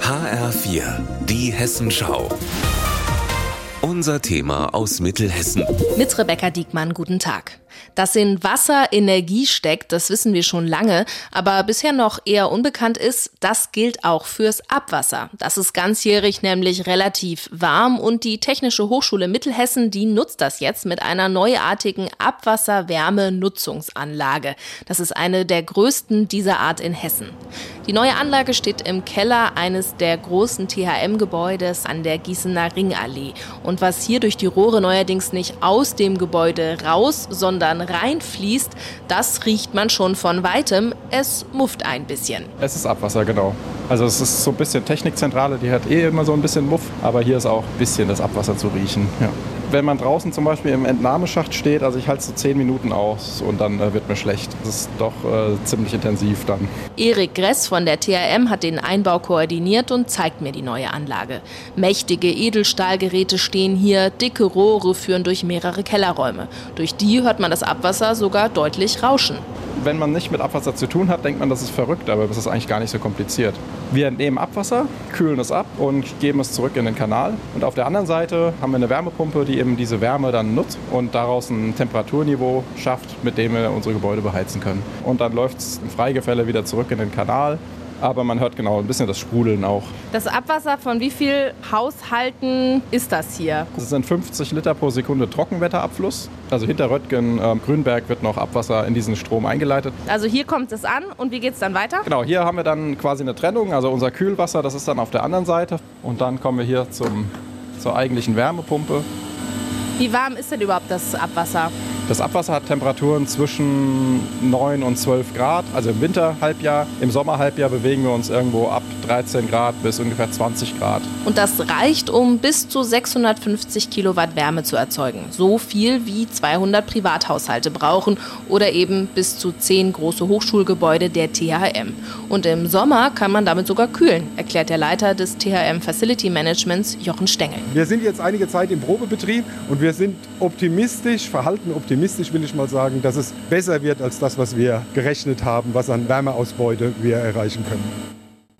HR4, die Hessenschau. Unser Thema aus Mittelhessen. Mit Rebecca Diekmann, guten Tag. Dass in Wasser Energie steckt, das wissen wir schon lange, aber bisher noch eher unbekannt ist, das gilt auch fürs Abwasser. Das ist ganzjährig nämlich relativ warm und die Technische Hochschule Mittelhessen, die nutzt das jetzt mit einer neuartigen Abwasserwärmenutzungsanlage. Das ist eine der größten dieser Art in Hessen. Die neue Anlage steht im Keller eines der großen THM-Gebäudes an der Gießener Ringallee. Und was hier durch die Rohre neuerdings nicht aus dem Gebäude raus, sondern reinfließt, das riecht man schon von weitem. Es mufft ein bisschen. Es ist Abwasser, genau. Also es ist so ein bisschen Technikzentrale, die hat eh immer so ein bisschen Muff, aber hier ist auch ein bisschen das Abwasser zu riechen. Ja wenn man draußen zum Beispiel im Entnahmeschacht steht, also ich halte so zehn Minuten aus und dann äh, wird mir schlecht. Das ist doch äh, ziemlich intensiv dann. Erik Gress von der TRM hat den Einbau koordiniert und zeigt mir die neue Anlage. Mächtige Edelstahlgeräte stehen hier, dicke Rohre führen durch mehrere Kellerräume. Durch die hört man das Abwasser sogar deutlich rauschen wenn man nicht mit Abwasser zu tun hat, denkt man, das ist verrückt, aber das ist eigentlich gar nicht so kompliziert. Wir entnehmen Abwasser, kühlen es ab und geben es zurück in den Kanal. Und auf der anderen Seite haben wir eine Wärmepumpe, die eben diese Wärme dann nutzt und daraus ein Temperaturniveau schafft, mit dem wir unsere Gebäude beheizen können. Und dann läuft es im Freigefälle wieder zurück in den Kanal aber man hört genau ein bisschen das Sprudeln auch. Das Abwasser von wie viel Haushalten ist das hier? Das sind 50 Liter pro Sekunde Trockenwetterabfluss. Also hinter Röttgen, äh, Grünberg wird noch Abwasser in diesen Strom eingeleitet. Also hier kommt es an und wie geht es dann weiter? Genau, hier haben wir dann quasi eine Trennung. Also unser Kühlwasser, das ist dann auf der anderen Seite. Und dann kommen wir hier zum, zur eigentlichen Wärmepumpe. Wie warm ist denn überhaupt das Abwasser? Das Abwasser hat Temperaturen zwischen 9 und 12 Grad, also im Winterhalbjahr. Im Sommerhalbjahr bewegen wir uns irgendwo ab 13 Grad bis ungefähr 20 Grad. Und das reicht, um bis zu 650 Kilowatt Wärme zu erzeugen. So viel wie 200 Privathaushalte brauchen oder eben bis zu 10 große Hochschulgebäude der THM. Und im Sommer kann man damit sogar kühlen, erklärt der Leiter des THM Facility Managements Jochen Stengel. Wir sind jetzt einige Zeit im Probebetrieb und wir sind optimistisch, verhalten optimistisch optimistisch will ich mal sagen, dass es besser wird als das, was wir gerechnet haben, was an Wärmeausbeute wir erreichen können.